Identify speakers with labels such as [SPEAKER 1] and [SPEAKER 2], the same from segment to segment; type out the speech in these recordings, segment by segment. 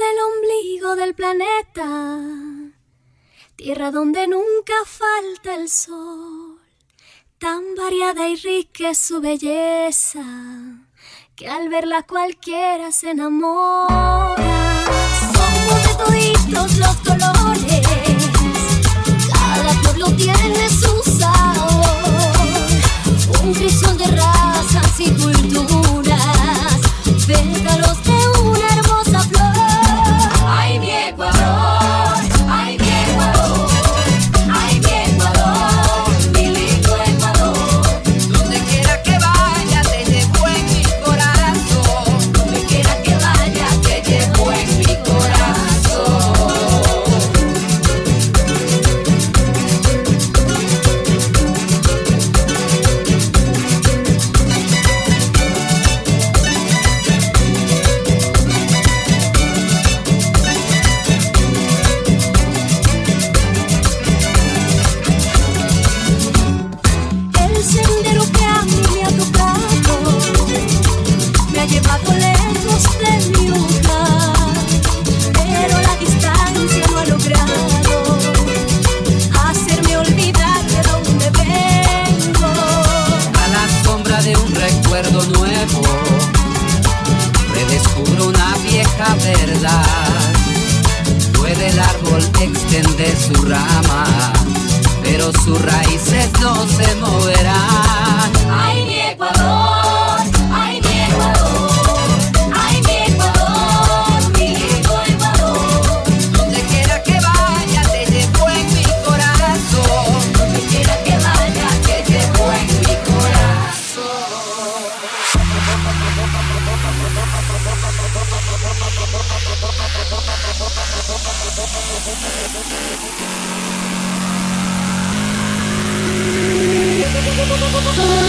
[SPEAKER 1] Del ombligo del planeta, tierra donde nunca falta el sol. Tan variada y rica es su belleza, que al verla cualquiera se enamora. Somos de toditos los colores, cada pueblo tiene su un
[SPEAKER 2] recuerdo nuevo, redescubro una vieja verdad. Puede el árbol extender su rama, pero sus raíces no se moverán.
[SPEAKER 1] ¡Lindo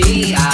[SPEAKER 2] tierra